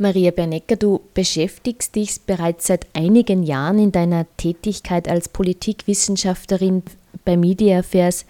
Maria Bernecker, du beschäftigst dich bereits seit einigen Jahren in deiner Tätigkeit als Politikwissenschaftlerin bei Media Affairs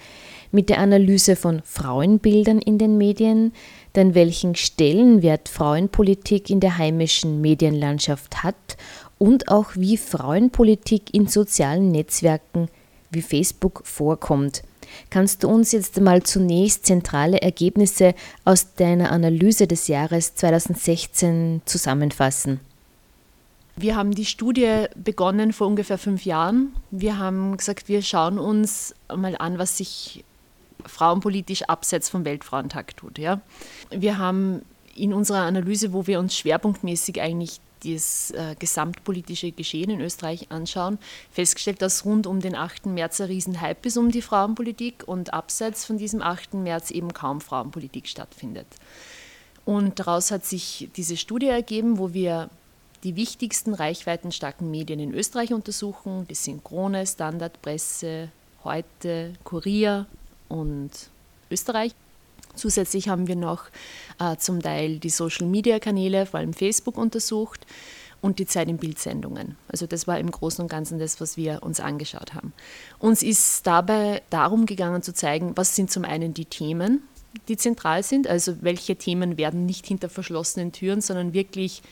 mit der Analyse von Frauenbildern in den Medien, denn welchen Stellenwert Frauenpolitik in der heimischen Medienlandschaft hat und auch wie Frauenpolitik in sozialen Netzwerken wie Facebook vorkommt. Kannst du uns jetzt mal zunächst zentrale Ergebnisse aus deiner Analyse des Jahres 2016 zusammenfassen? Wir haben die Studie begonnen vor ungefähr fünf Jahren. Wir haben gesagt, wir schauen uns mal an, was sich frauenpolitisch abseits vom Weltfrauentag tut. Ja. Wir haben in unserer Analyse, wo wir uns schwerpunktmäßig eigentlich das äh, gesamtpolitische Geschehen in Österreich anschauen, festgestellt, dass rund um den 8. März ein Riesenhype ist um die Frauenpolitik und abseits von diesem 8. März eben kaum Frauenpolitik stattfindet. Und daraus hat sich diese Studie ergeben, wo wir die wichtigsten reichweitenstarken Medien in Österreich untersuchen. Das sind Krone, Standard, Presse, Heute, Kurier und Österreich. Zusätzlich haben wir noch äh, zum Teil die Social-Media-Kanäle, vor allem Facebook, untersucht und die Zeit in Bildsendungen. Also das war im Großen und Ganzen das, was wir uns angeschaut haben. Uns ist dabei darum gegangen zu zeigen, was sind zum einen die Themen, die zentral sind, also welche Themen werden nicht hinter verschlossenen Türen, sondern wirklich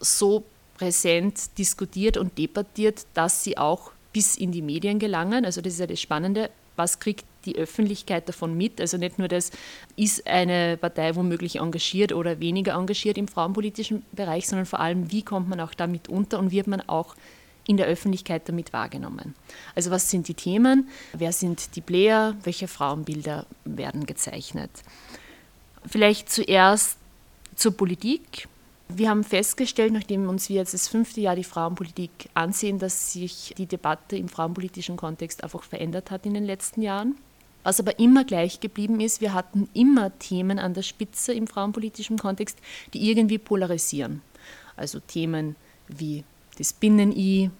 so präsent diskutiert und debattiert, dass sie auch bis in die Medien gelangen. Also das ist ja das Spannende. Was kriegt die Öffentlichkeit davon mit? Also nicht nur das, ist eine Partei womöglich engagiert oder weniger engagiert im frauenpolitischen Bereich, sondern vor allem, wie kommt man auch damit unter und wird man auch in der Öffentlichkeit damit wahrgenommen. Also was sind die Themen? Wer sind die Player? Welche Frauenbilder werden gezeichnet? Vielleicht zuerst zur Politik. Wir haben festgestellt, nachdem uns wir jetzt das fünfte Jahr die Frauenpolitik ansehen, dass sich die Debatte im frauenpolitischen Kontext einfach verändert hat in den letzten Jahren. Was aber immer gleich geblieben ist, wir hatten immer Themen an der Spitze im frauenpolitischen Kontext, die irgendwie polarisieren. Also Themen wie das Binnen-I,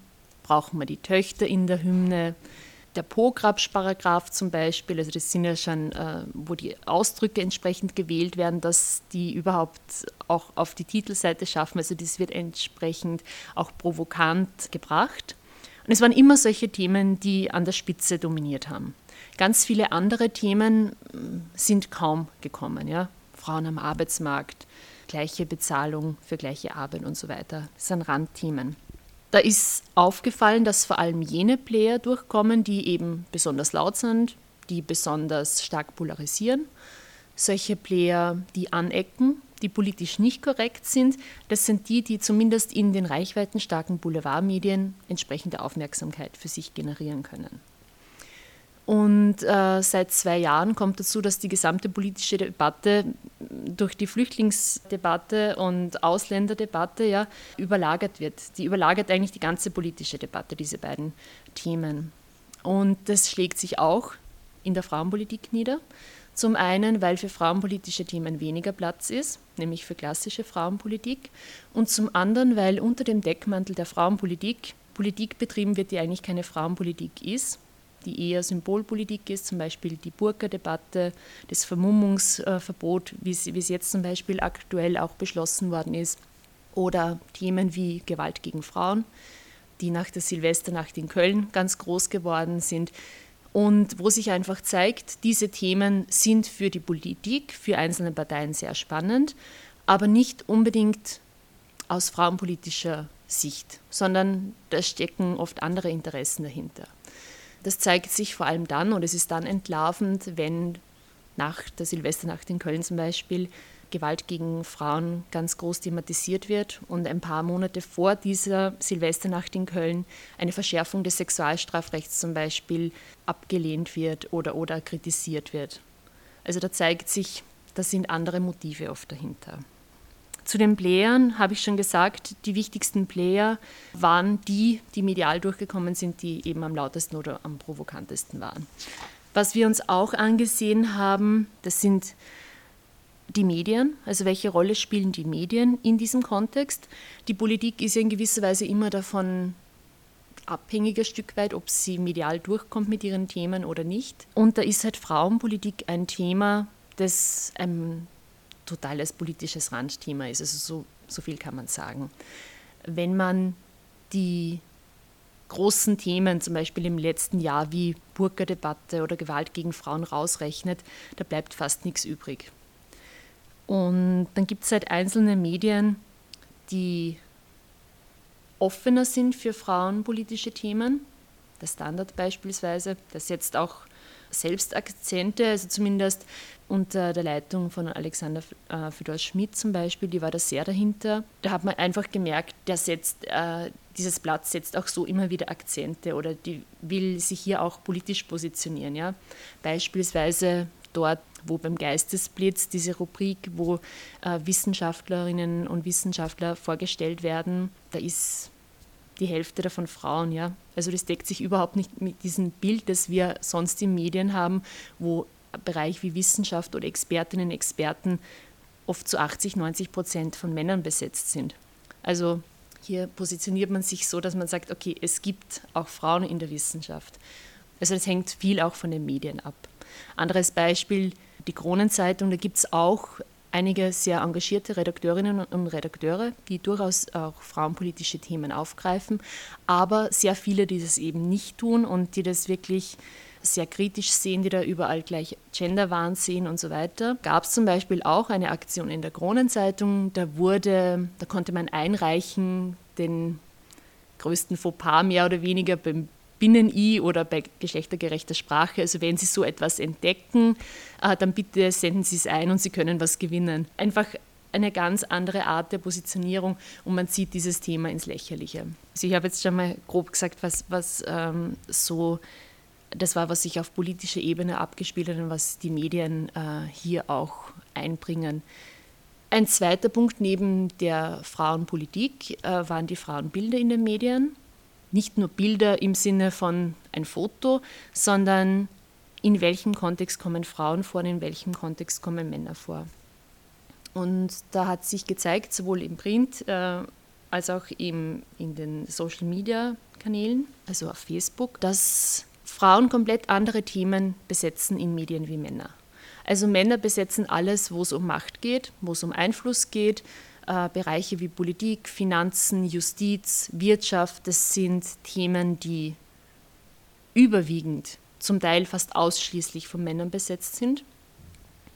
brauchen wir die Töchter in der Hymne, der Pograbsparagraph zum Beispiel, also das sind ja schon, äh, wo die Ausdrücke entsprechend gewählt werden, dass die überhaupt auch auf die Titelseite schaffen. Also das wird entsprechend auch provokant gebracht. Und es waren immer solche Themen, die an der Spitze dominiert haben. Ganz viele andere Themen mm, sind kaum gekommen. Ja? Frauen am Arbeitsmarkt, gleiche Bezahlung für gleiche Arbeit und so weiter. Das sind Randthemen. Da ist aufgefallen, dass vor allem jene Player durchkommen, die eben besonders laut sind, die besonders stark polarisieren. Solche Player, die anecken, die politisch nicht korrekt sind, das sind die, die zumindest in den reichweitenstarken Boulevardmedien entsprechende Aufmerksamkeit für sich generieren können. Und äh, seit zwei Jahren kommt dazu, dass die gesamte politische Debatte durch die Flüchtlingsdebatte und Ausländerdebatte ja, überlagert wird. Die überlagert eigentlich die ganze politische Debatte, diese beiden Themen. Und das schlägt sich auch in der Frauenpolitik nieder. Zum einen, weil für frauenpolitische Themen weniger Platz ist, nämlich für klassische Frauenpolitik. Und zum anderen, weil unter dem Deckmantel der Frauenpolitik Politik betrieben wird, die eigentlich keine Frauenpolitik ist, die eher Symbolpolitik ist, zum Beispiel die Burka-Debatte, das Vermummungsverbot, wie es jetzt zum Beispiel aktuell auch beschlossen worden ist, oder Themen wie Gewalt gegen Frauen, die nach der Silvesternacht in Köln ganz groß geworden sind. Und wo sich einfach zeigt, diese Themen sind für die Politik, für einzelne Parteien sehr spannend, aber nicht unbedingt aus frauenpolitischer Sicht, sondern da stecken oft andere Interessen dahinter. Das zeigt sich vor allem dann und es ist dann entlarvend, wenn nach der Silvesternacht in Köln zum Beispiel Gewalt gegen Frauen ganz groß thematisiert wird und ein paar Monate vor dieser Silvesternacht in Köln eine Verschärfung des Sexualstrafrechts zum Beispiel abgelehnt wird oder, oder kritisiert wird. Also da zeigt sich, da sind andere Motive oft dahinter. Zu den Playern habe ich schon gesagt, die wichtigsten Player waren die, die medial durchgekommen sind, die eben am lautesten oder am provokantesten waren. Was wir uns auch angesehen haben, das sind die Medien, also welche Rolle spielen die Medien in diesem Kontext. Die Politik ist ja in gewisser Weise immer davon abhängig ein Stück weit, ob sie medial durchkommt mit ihren Themen oder nicht. Und da ist halt Frauenpolitik ein Thema, das einem totales politisches Randthema ist. Also so So viel kann man sagen. Wenn man die großen Themen, zum Beispiel im letzten Jahr wie Burka-Debatte oder Gewalt gegen Frauen rausrechnet, da bleibt fast nichts übrig. Und dann gibt es halt einzelne Medien, die offener sind für frauenpolitische Themen. Der Standard beispielsweise, der setzt auch selbst Akzente, also zumindest unter der Leitung von Alexander äh, Fedor Schmidt zum Beispiel, die war da sehr dahinter. Da hat man einfach gemerkt, der setzt, äh, dieses Blatt setzt auch so immer wieder Akzente oder die will sich hier auch politisch positionieren. Ja? Beispielsweise dort, wo beim Geistesblitz diese Rubrik, wo äh, Wissenschaftlerinnen und Wissenschaftler vorgestellt werden, da ist die Hälfte davon Frauen, ja. Also das deckt sich überhaupt nicht mit diesem Bild, das wir sonst in Medien haben, wo Bereich wie Wissenschaft oder Expertinnen und Experten oft zu 80, 90 Prozent von Männern besetzt sind. Also hier positioniert man sich so, dass man sagt, okay, es gibt auch Frauen in der Wissenschaft. Also das hängt viel auch von den Medien ab. Anderes Beispiel, die Kronenzeitung, da gibt es auch einige sehr engagierte Redakteurinnen und Redakteure, die durchaus auch frauenpolitische Themen aufgreifen, aber sehr viele, die das eben nicht tun und die das wirklich sehr kritisch sehen, die da überall gleich Genderwahn sehen und so weiter. Gab es zum Beispiel auch eine Aktion in der Kronenzeitung, da wurde, da konnte man einreichen den größten Fauxpas mehr oder weniger beim Binnen-I oder bei geschlechtergerechter Sprache. Also wenn Sie so etwas entdecken, äh, dann bitte senden Sie es ein und Sie können was gewinnen. Einfach eine ganz andere Art der Positionierung und man zieht dieses Thema ins Lächerliche. Also ich habe jetzt schon mal grob gesagt, was, was ähm, so, das war, was sich auf politischer Ebene abgespielt hat und was die Medien äh, hier auch einbringen. Ein zweiter Punkt neben der Frauenpolitik äh, waren die Frauenbilder in den Medien nicht nur Bilder im Sinne von ein Foto, sondern in welchem Kontext kommen Frauen vor und in welchem Kontext kommen Männer vor. Und da hat sich gezeigt, sowohl im Print äh, als auch im, in den Social-Media-Kanälen, also auf Facebook, dass Frauen komplett andere Themen besetzen in Medien wie Männer. Also Männer besetzen alles, wo es um Macht geht, wo es um Einfluss geht, äh, Bereiche wie Politik, Finanzen, Justiz, Wirtschaft, das sind Themen, die überwiegend, zum Teil fast ausschließlich von Männern besetzt sind.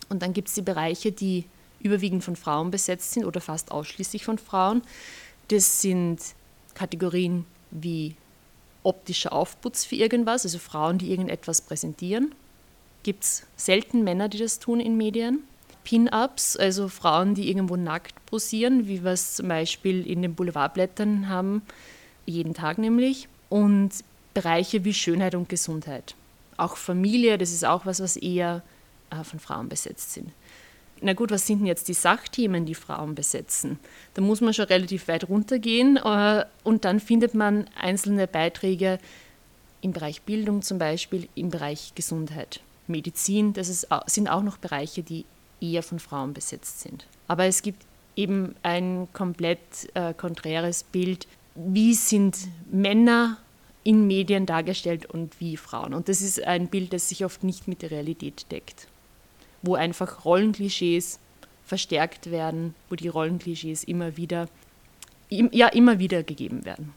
Und dann gibt es die Bereiche, die überwiegend von Frauen besetzt sind oder fast ausschließlich von Frauen. Das sind Kategorien wie optischer Aufputz für irgendwas, also Frauen, die irgendetwas präsentieren. Gibt es selten Männer, die das tun in Medien. Pin-Ups, also Frauen, die irgendwo nackt posieren, wie wir es zum Beispiel in den Boulevardblättern haben, jeden Tag nämlich. Und Bereiche wie Schönheit und Gesundheit. Auch Familie, das ist auch was, was eher äh, von Frauen besetzt sind. Na gut, was sind denn jetzt die Sachthemen, die Frauen besetzen? Da muss man schon relativ weit runtergehen äh, und dann findet man einzelne Beiträge im Bereich Bildung zum Beispiel, im Bereich Gesundheit. Medizin, das ist, sind auch noch Bereiche, die eher von Frauen besetzt sind. Aber es gibt eben ein komplett äh, konträres Bild, wie sind Männer in Medien dargestellt und wie Frauen. Und das ist ein Bild, das sich oft nicht mit der Realität deckt, wo einfach Rollenklischees verstärkt werden, wo die Rollenklischees immer wieder, ja, immer wieder gegeben werden.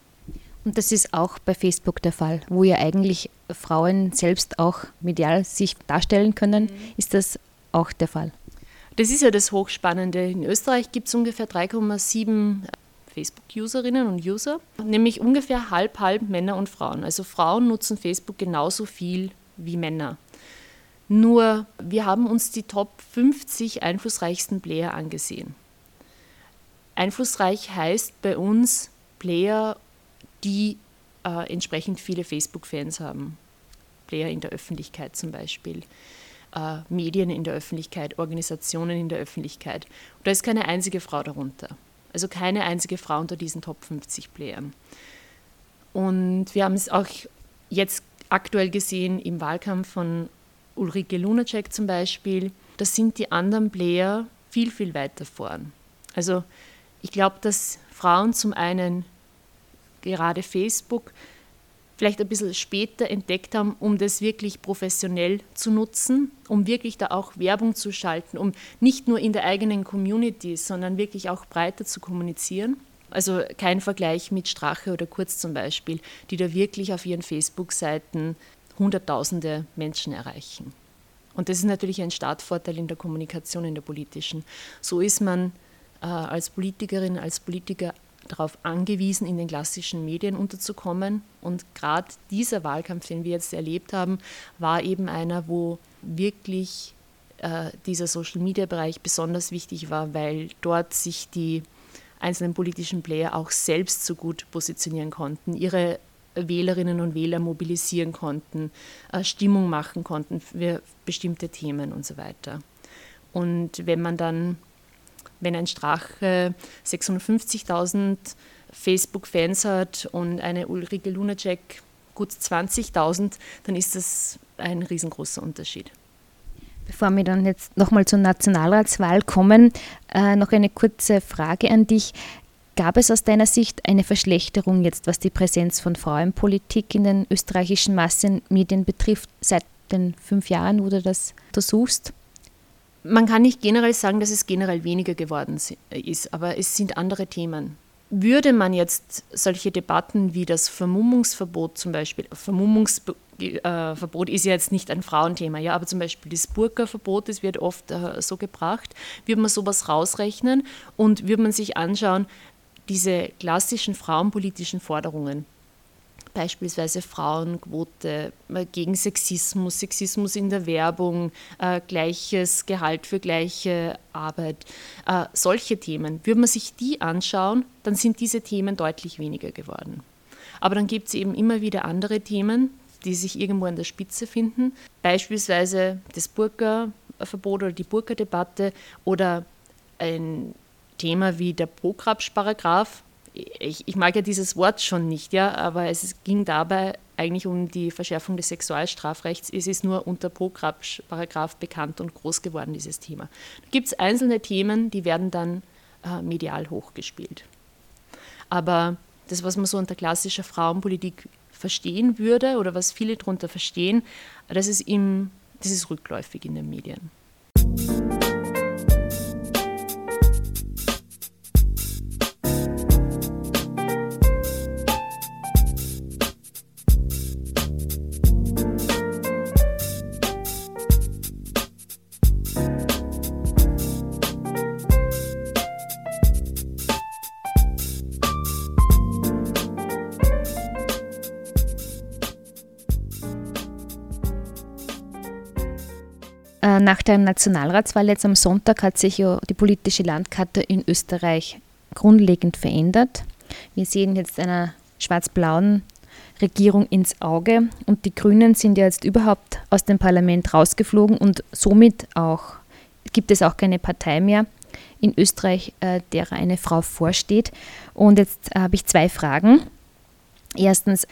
Und das ist auch bei Facebook der Fall, wo ja eigentlich Frauen selbst auch medial sich darstellen können, mhm. ist das auch der Fall. Das ist ja das Hochspannende. In Österreich gibt es ungefähr 3,7 Facebook-Userinnen und User, nämlich ungefähr halb, halb Männer und Frauen. Also Frauen nutzen Facebook genauso viel wie Männer. Nur wir haben uns die Top 50 einflussreichsten Player angesehen. Einflussreich heißt bei uns Player, die äh, entsprechend viele Facebook-Fans haben. Player in der Öffentlichkeit zum Beispiel äh, Medien in der Öffentlichkeit, Organisationen in der Öffentlichkeit. Und da ist keine einzige Frau darunter. Also keine einzige Frau unter diesen Top 50 Playern. Und wir haben es auch jetzt aktuell gesehen im Wahlkampf von Ulrike Lunacek zum Beispiel. Da sind die anderen Player viel, viel weiter vorn. Also ich glaube, dass Frauen zum einen gerade Facebook vielleicht ein bisschen später entdeckt haben, um das wirklich professionell zu nutzen, um wirklich da auch Werbung zu schalten, um nicht nur in der eigenen Community, sondern wirklich auch breiter zu kommunizieren. Also kein Vergleich mit Strache oder Kurz zum Beispiel, die da wirklich auf ihren Facebook-Seiten Hunderttausende Menschen erreichen. Und das ist natürlich ein Startvorteil in der Kommunikation, in der politischen. So ist man äh, als Politikerin, als Politiker darauf angewiesen, in den klassischen Medien unterzukommen. Und gerade dieser Wahlkampf, den wir jetzt erlebt haben, war eben einer, wo wirklich äh, dieser Social-Media-Bereich besonders wichtig war, weil dort sich die einzelnen politischen Player auch selbst so gut positionieren konnten, ihre Wählerinnen und Wähler mobilisieren konnten, äh, Stimmung machen konnten für bestimmte Themen und so weiter. Und wenn man dann, wenn ein Strache 650.000 Facebook-Fans hat und eine Ulrike Lunacek gut 20.000, dann ist das ein riesengroßer Unterschied. Bevor wir dann jetzt nochmal zur Nationalratswahl kommen, äh, noch eine kurze Frage an dich. Gab es aus deiner Sicht eine Verschlechterung jetzt, was die Präsenz von Frauenpolitik in den österreichischen Massenmedien betrifft, seit den fünf Jahren, wo du das untersuchst? Man kann nicht generell sagen, dass es generell weniger geworden ist, aber es sind andere Themen. Würde man jetzt solche Debatten wie das Vermummungsverbot zum Beispiel, Vermummungsverbot ist ja jetzt nicht ein Frauenthema, ja, aber zum Beispiel das Burka-Verbot, das wird oft äh, so gebracht, würde man sowas rausrechnen und würde man sich anschauen, diese klassischen frauenpolitischen Forderungen, beispielsweise Frauenquote, äh, gegen Sexismus, Sexismus in der Werbung, äh, gleiches Gehalt für gleiche Arbeit, äh, solche Themen, würde man sich die anschauen, dann sind diese Themen deutlich weniger geworden. Aber dann gibt es eben immer wieder andere Themen, die sich irgendwo an der Spitze finden, beispielsweise das Burka-Verbot oder die Burka-Debatte oder ein Thema wie der Prograpsch-Paragraph. Ich, ich, mag ja dieses Wort schon nicht, ja, aber es ging dabei eigentlich um die Verschärfung des Sexualstrafrechts. Es ist nur unter Prograpsch-Paragraph bekannt und groß geworden, dieses Thema. Da gibt es einzelne Themen, die werden dann äh, medial hochgespielt. Aber das, was man so unter klassischer Frauenpolitik verstehen würde oder was viele darunter verstehen, das ist, im, das ist rückläufig in den Medien. Nach der Nationalratswahl jetzt am Sonntag hat sich ja die politische Landkarte in Österreich grundlegend verändert. Wir sehen jetzt einer schwarz-blauen Regierung ins Auge und die Grünen sind ja jetzt überhaupt aus dem Parlament rausgeflogen und somit auch gibt es auch keine Partei mehr in Österreich, äh, der eine Frau vorsteht. Und jetzt habe ich zwei Fragen. Erstens,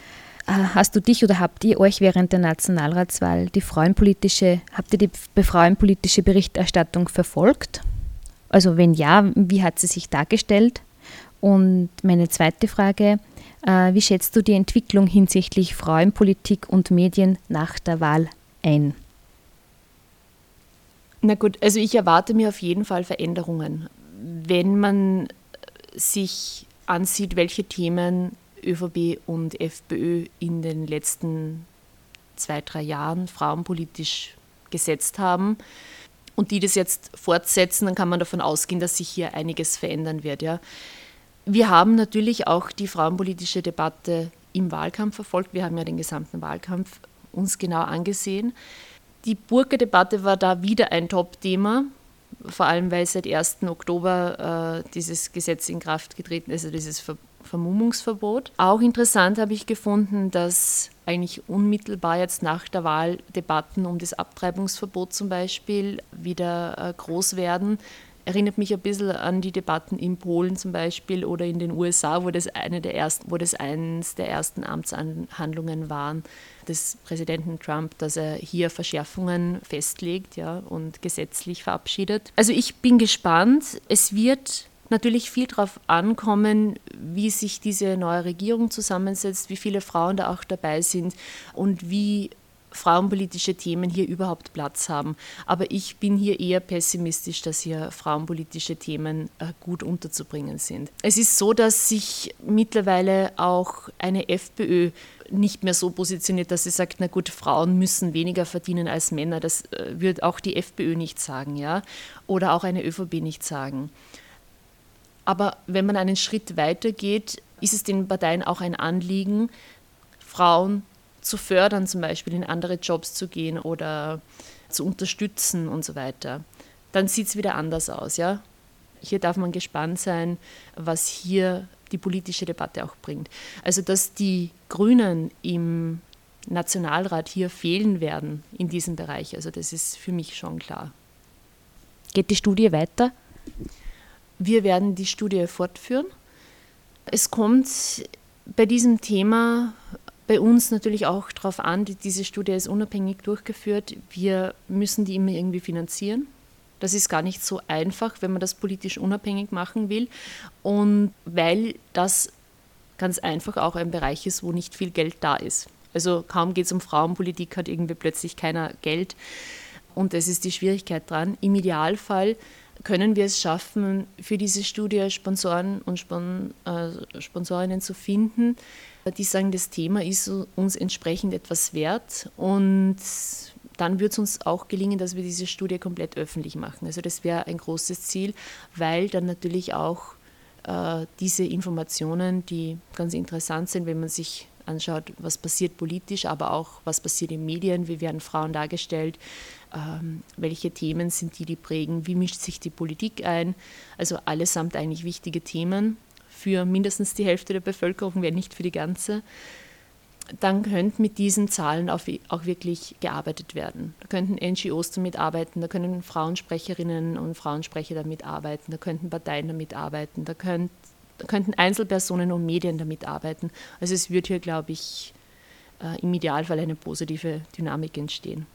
hast du dich oder habt ihr euch während der Nationalratswahl die frauenpolitische, habt ihr die frauenpolitische Berichterstattung verfolgt? Also wenn ja, wie hat sie sich dargestellt? Und meine zweite Frage, äh, wie schätzt du die Entwicklung hinsichtlich Frauenpolitik und Medien nach der Wahl ein? Na gut, also ich erwarte mir auf jeden Fall Veränderungen. Wenn man sich ansieht, welche Themen ÖVP und FPÖ in den letzten zwei, drei Jahren frauenpolitisch gesetzt haben und die das jetzt fortsetzen, dann kann man davon ausgehen, dass sich hier einiges verändern wird. Ja. Wir haben natürlich auch die frauenpolitische Debatte im Wahlkampf verfolgt. Wir haben ja den gesamten Wahlkampf uns genau angesehen. Die Burka-Debatte war da wieder ein Top-Thema, vor allem weil seit 1. Oktober äh, dieses Gesetz in Kraft getreten ist, also dieses Verbot Vermummungsverbot. Auch interessant habe ich gefunden, dass eigentlich unmittelbar jetzt nach der Wahl Debatten um das Abtreibungsverbot zum Beispiel wieder äh, groß werden. Erinnert mich ein bisschen an die Debatten in Polen zum Beispiel oder in den USA, wo das eine der ersten, wo das eines der ersten Amtshandlungen waren des Präsidenten Trump, dass er hier Verschärfungen festlegt ja, und gesetzlich verabschiedet. Also ich bin gespannt. Es wird natürlich viel darauf ankommen, wie sich diese neue Regierung zusammensetzt, wie viele Frauen da auch dabei sind und wie frauenpolitische Themen hier überhaupt Platz haben. Aber ich bin hier eher pessimistisch, dass hier frauenpolitische Themen äh, gut unterzubringen sind. Es ist so, dass sich mittlerweile auch eine FPÖ nicht mehr so positioniert, dass sie sagt, na gut, Frauen müssen weniger verdienen als Männer. Das äh, wird auch die FPÖ nicht sagen, ja, oder auch eine ÖVP nicht sagen. Aber wenn man einen Schritt weiter geht, ist es den Parteien auch ein Anliegen, Frauen zu fördern, zum Beispiel in andere Jobs zu gehen oder zu unterstützen und so weiter. Dann sieht es wieder anders aus. Ja? Hier darf man gespannt sein, was hier die politische Debatte auch bringt. Also, dass die Grünen im Nationalrat hier fehlen werden in diesem Bereich, also das ist für mich schon klar. Geht die Studie weiter? Wir werden die Studie fortführen. Es kommt bei diesem Thema bei uns natürlich auch darauf an, diese Studie ist unabhängig durchgeführt. Wir müssen die immer irgendwie finanzieren. Das ist gar nicht so einfach, wenn man das politisch unabhängig machen will. Und weil das ganz einfach auch ein Bereich ist, wo nicht viel Geld da ist. Also kaum geht es um Frauenpolitik, hat irgendwie plötzlich keiner Geld. Und das ist die Schwierigkeit dran. Im Idealfall können wir es schaffen, für diese Studie Sponsoren und Spon äh, Sponsorinnen zu finden, die sagen, das Thema ist uns entsprechend etwas wert und dann wird es uns auch gelingen, dass wir diese Studie komplett öffentlich machen. Also das wäre ein großes Ziel, weil dann natürlich auch äh, diese Informationen, die ganz interessant sind, wenn man sich anschaut, was passiert politisch, aber auch was passiert in Medien, wie werden Frauen dargestellt, ähm, welche Themen sind die, die prägen, wie mischt sich die Politik ein. Also allesamt eigentlich wichtige Themen für mindestens die Hälfte der Bevölkerung, wenn nicht für die ganze. Dann könnte mit diesen Zahlen auch, wirklich gearbeitet werden. Da könnten NGOs damit arbeiten, da können Frauensprecherinnen und Frauensprecher damit arbeiten, da könnten Parteien damit arbeiten, da, könnt, da könnten Einzelpersonen und Medien damit arbeiten. Also es wird hier, glaube ich, äh, im Idealfall eine positive Dynamik entstehen.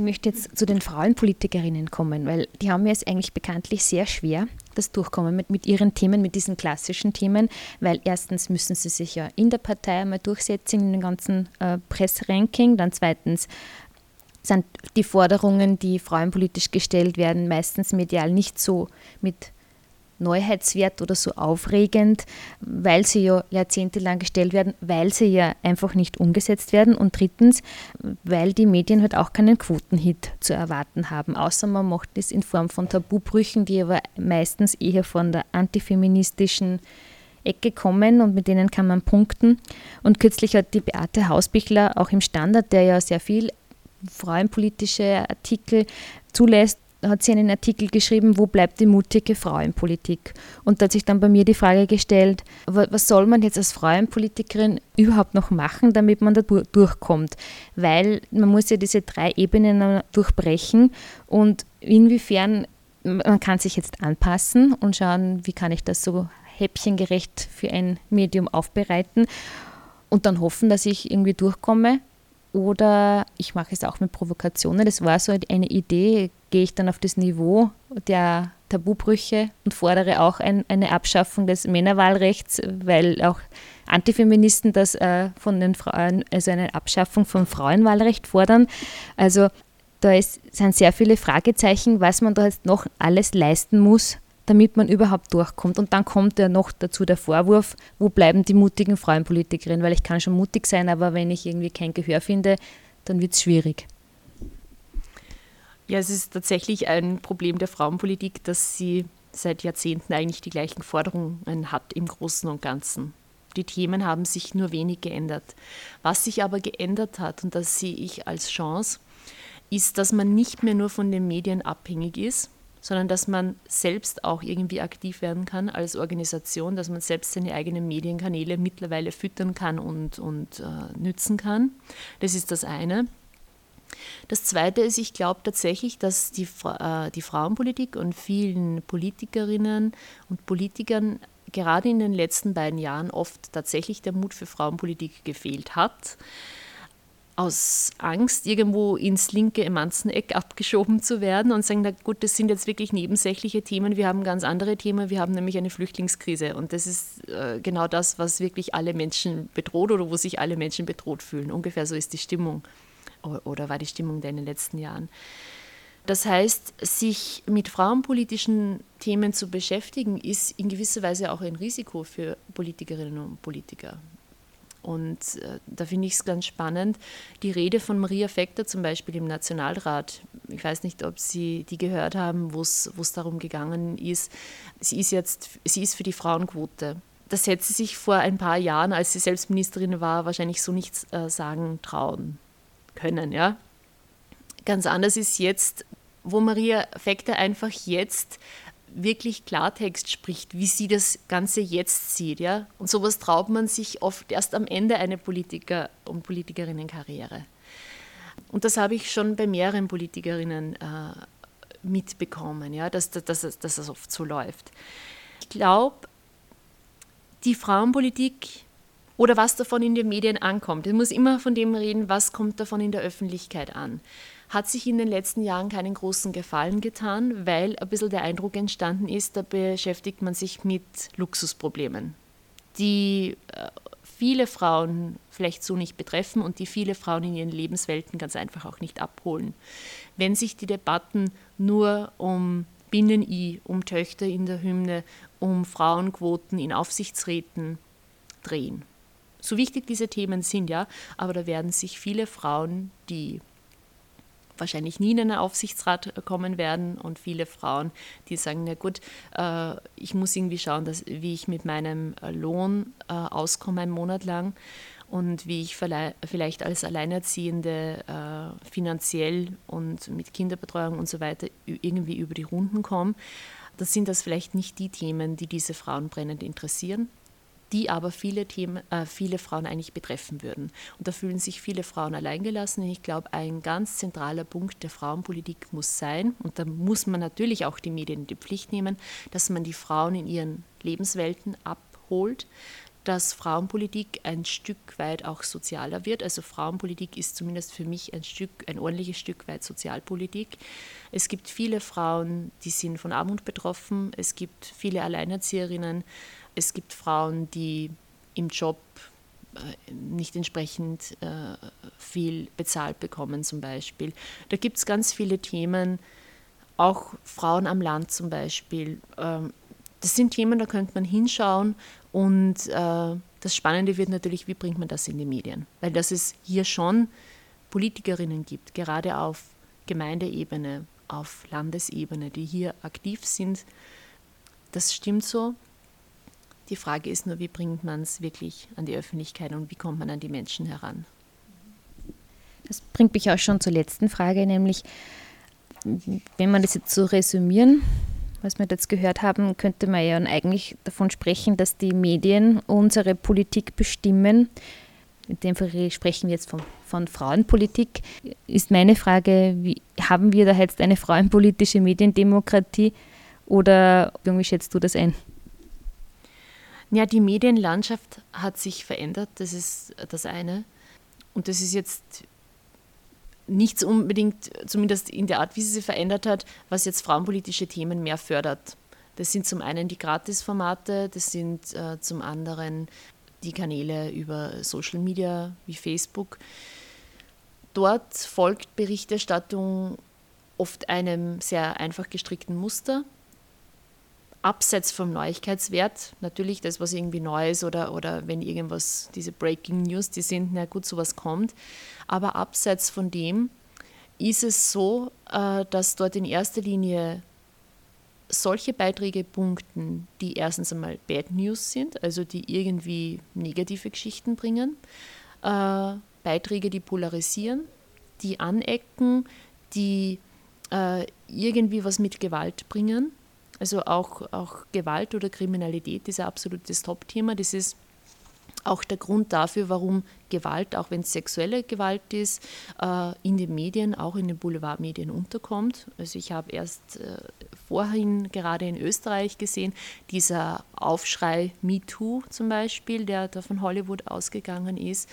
Möchte jetzt zu den Frauenpolitikerinnen kommen, weil die haben es eigentlich bekanntlich sehr schwer, das Durchkommen mit, mit ihren Themen, mit diesen klassischen Themen, weil erstens müssen sie sich ja in der Partei einmal durchsetzen, in dem ganzen äh, Pressranking, dann zweitens sind die Forderungen, die frauenpolitisch gestellt werden, meistens medial nicht so mit Neuheitswert oder so aufregend, weil sie ja jahrzehntelang gestellt werden, weil sie ja einfach nicht umgesetzt werden und drittens, weil die Medien halt auch keinen Quotenhit zu erwarten haben, außer man macht es in Form von Tabubrüchen, die aber meistens eher von der antifeministischen Ecke kommen und mit denen kann man punkten. Und kürzlich hat die Beate Hausbichler auch im Standard, der ja sehr viel frauenpolitische Artikel zulässt, hat sie einen Artikel geschrieben, wo bleibt die mutige Frauenpolitik? Und da hat sich dann bei mir die Frage gestellt, was soll man jetzt als Frauenpolitikerin überhaupt noch machen, damit man da durchkommt? Weil man muss ja diese drei Ebenen durchbrechen und inwiefern, man kann sich jetzt anpassen und schauen, wie kann ich das so häppchengerecht für ein Medium aufbereiten und dann hoffen, dass ich irgendwie durchkomme oder ich mache es auch mit Provokationen. Das war so eine Idee, gehe ich dann auf das Niveau der Tabubrüche und fordere auch ein, eine Abschaffung des Männerwahlrechts, weil auch Antifeministen das äh, von den Frauen, also eine Abschaffung vom Frauenwahlrecht fordern. Also da ist, sind sehr viele Fragezeichen, was man da jetzt noch alles leisten muss, damit man überhaupt durchkommt. Und dann kommt ja noch dazu der Vorwurf, wo bleiben die mutigen Frauenpolitikerinnen? Weil ich kann schon mutig sein, aber wenn ich irgendwie kein Gehör finde, dann wird es schwierig. Ja, es ist tatsächlich ein Problem der Frauenpolitik, dass sie seit Jahrzehnten eigentlich die gleichen Forderungen hat im Großen und Ganzen. Die Themen haben sich nur wenig geändert. Was sich aber geändert hat, und das sehe ich als Chance, ist, dass man nicht mehr nur von den Medien abhängig ist, sondern dass man selbst auch irgendwie aktiv werden kann als Organisation, dass man selbst seine eigenen Medienkanäle mittlerweile füttern kann und, und äh, nützen kann. Das ist das eine. Das Zweite ist, ich glaube tatsächlich, dass die, äh, die Frauenpolitik und vielen Politikerinnen und Politikern gerade in den letzten beiden Jahren oft tatsächlich der Mut für Frauenpolitik gefehlt hat aus Angst, irgendwo ins linke Emanzeneck abgeschoben zu werden und sagen, na gut, das sind jetzt wirklich nebensächliche Themen, wir haben ganz andere Themen, wir haben nämlich eine Flüchtlingskrise und das ist äh, genau das, was wirklich alle Menschen bedroht oder wo sich alle Menschen bedroht fühlen. Ungefähr so ist die Stimmung oder war die Stimmung in den letzten Jahren. Das heißt, sich mit frauenpolitischen Themen zu beschäftigen, ist in gewisser Weise auch ein Risiko für Politikerinnen und Politiker. Und äh, da finde ich es ganz spannend. Die Rede von Maria Fechter zum Beispiel im Nationalrat, ich weiß nicht, ob Sie die gehört haben, wo es darum gegangen ist, sie ist jetzt, sie ist für die Frauenquote. Das hätte sie sich vor ein paar Jahren, als sie selbst Ministerin war, wahrscheinlich so nicht äh, sagen trauen können. Ja? Ganz anders ist jetzt, wo Maria Fechter einfach jetzt wirklich Klartext spricht, wie sie das Ganze jetzt sieht. Ja? Und sowas traut man sich oft erst am Ende einer Politiker- und Politikerinnenkarriere. Und das habe ich schon bei mehreren Politikerinnen äh, mitbekommen, ja? dass, dass, dass, dass das oft so läuft. Ich glaube, die Frauenpolitik oder was davon in den Medien ankommt. Ich muss immer von dem reden, was kommt davon in der Öffentlichkeit an. Hat sich in den letzten Jahren keinen großen Gefallen getan, weil ein bisschen der Eindruck entstanden ist, da beschäftigt man sich mit Luxusproblemen, die äh, viele Frauen vielleicht so nicht betreffen und die viele Frauen in ihren Lebenswelten ganz einfach auch nicht abholen. Wenn sich die Debatten nur um Binnen-I, um Töchter in der Hymne, um Frauenquoten in Aufsichtsräten drehen so wichtig diese Themen sind, ja, aber da werden sich viele Frauen, die wahrscheinlich nie in einen Aufsichtsrat kommen werden und viele Frauen, die sagen, na gut, äh, ich muss irgendwie schauen, dass, wie ich mit meinem Lohn äh, auskomme einen Monat lang und wie ich vielleicht als Alleinerziehende äh, finanziell und mit Kinderbetreuung und so weiter irgendwie über die Runden komme. Das sind das vielleicht nicht die Themen, die diese Frauen brennend interessieren die aber viele, Themen, äh, viele Frauen eigentlich betreffen würden. Und da fühlen sich viele Frauen alleingelassen. Ich glaube, ein ganz zentraler Punkt der Frauenpolitik muss sein, und da muss man natürlich auch die Medien in die Pflicht nehmen, dass man die Frauen in ihren Lebenswelten abholt, dass Frauenpolitik ein Stück weit auch sozialer wird. Also Frauenpolitik ist zumindest für mich ein Stück, ein ordentliches Stück weit Sozialpolitik. Es gibt viele Frauen, die sind von Armut betroffen. Es gibt viele Alleinerzieherinnen. Es gibt Frauen, die im Job äh, nicht entsprechend äh, viel bezahlt bekommen zum Beispiel. Da gibt es ganz viele Themen, auch Frauen am Land zum Beispiel. Ähm, das sind Themen, da könnte man hinschauen und äh, das Spannende wird natürlich, wie bringt man das in die Medien? Weil dass es hier schon Politikerinnen gibt, gerade auf Gemeindeebene, auf Landesebene, die hier aktiv sind. Das stimmt so. Die Frage ist nur, wie bringt man es wirklich an die Öffentlichkeit und wie kommt man an die Menschen heran? Das bringt mich auch schon zur letzten Frage, nämlich, wenn man das jetzt so resümieren, was wir jetzt gehört haben, könnte man ja eigentlich davon sprechen, dass die Medien unsere Politik bestimmen. In dem Fall sprechen wir jetzt von, von Frauenpolitik. Ist meine Frage, wie, haben wir da jetzt eine frauenpolitische Mediendemokratie oder wie schätzt du das ein? Ja, die Medienlandschaft hat sich verändert, das ist das eine. Und das ist jetzt nichts unbedingt, zumindest in der Art, wie sie sich verändert hat, was jetzt frauenpolitische Themen mehr fördert. Das sind zum einen die Gratisformate, das sind äh, zum anderen die Kanäle über Social Media wie Facebook. Dort folgt Berichterstattung oft einem sehr einfach gestrickten Muster abseits vom Neuigkeitswert, natürlich das, was irgendwie neu ist oder, oder wenn irgendwas, diese Breaking News, die sind, na gut, sowas kommt. Aber abseits von dem ist es so, äh, dass dort in erster Linie solche Beiträge punkten, die erstens einmal Bad News sind, also die irgendwie negative Geschichten bringen, äh, Beiträge, die polarisieren, die anecken, die äh, irgendwie was mit Gewalt bringen. Also auch, auch Gewalt oder Kriminalität ist ein absolutes Top-Thema. Das ist auch der Grund dafür, warum Gewalt, auch wenn es sexuelle Gewalt ist, äh, in den Medien, auch in den Boulevardmedien unterkommt. Also ich habe erst äh, vorhin gerade in Österreich gesehen, dieser Aufschrei MeToo zum Beispiel, der da von Hollywood ausgegangen ist.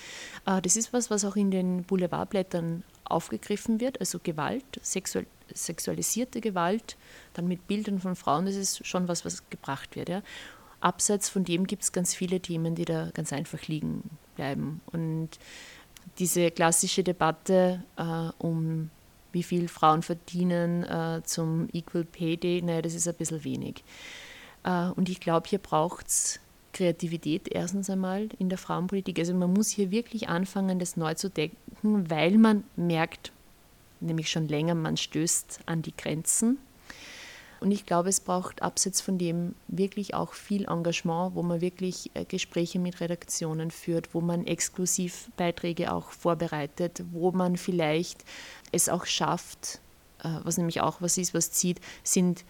Äh, das ist was, was auch in den Boulevardblättern aufgegriffen wird, also Gewalt, sexuell, sexualisierte Gewalt, dann mit Bildern von Frauen, das ist schon was, was gebracht wird. Ja. Abseits von dem gibt es ganz viele Themen, die da ganz einfach liegen bleiben. Und diese klassische Debatte äh, um wie viel Frauen verdienen äh, zum Equal Pay Day, naja, das ist ein bisschen wenig. Äh, und ich glaube, hier braucht es Kreativität erstens einmal in der Frauenpolitik. Also man muss hier wirklich anfangen, das neu zu denken, weil man merkt, nämlich schon länger, man stößt an die Grenzen. Und ich glaube, es braucht abseits von dem wirklich auch viel Engagement, wo man wirklich äh, Gespräche mit Redaktionen führt, wo man Exklusivbeiträge auch vorbereitet, wo man vielleicht es auch schafft, äh, was nämlich auch was ist, was zieht, sind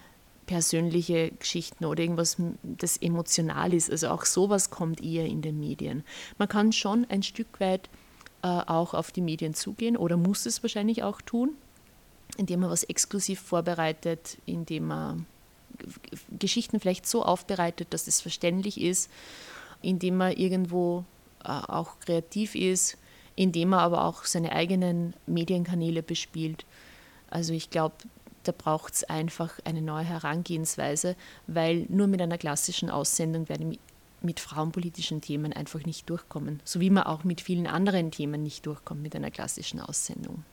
persönliche Geschichten oder irgendwas, das emotional ist. Also auch sowas kommt eher in den Medien. Man kann schon ein Stück weit auch auf die Medien zugehen oder muss es wahrscheinlich auch tun, indem man was exklusiv vorbereitet, indem man Geschichten vielleicht so aufbereitet, dass es verständlich ist, indem man irgendwo äh, auch kreativ ist, indem man aber auch seine eigenen Medienkanäle bespielt. Also ich glaube, da braucht es einfach eine neue Herangehensweise, weil nur mit einer klassischen Aussendung werde ich mit frauenpolitischen Themen einfach nicht durchkommen, so wie man auch mit vielen anderen Themen nicht durchkommt mit einer klassischen Aussendung.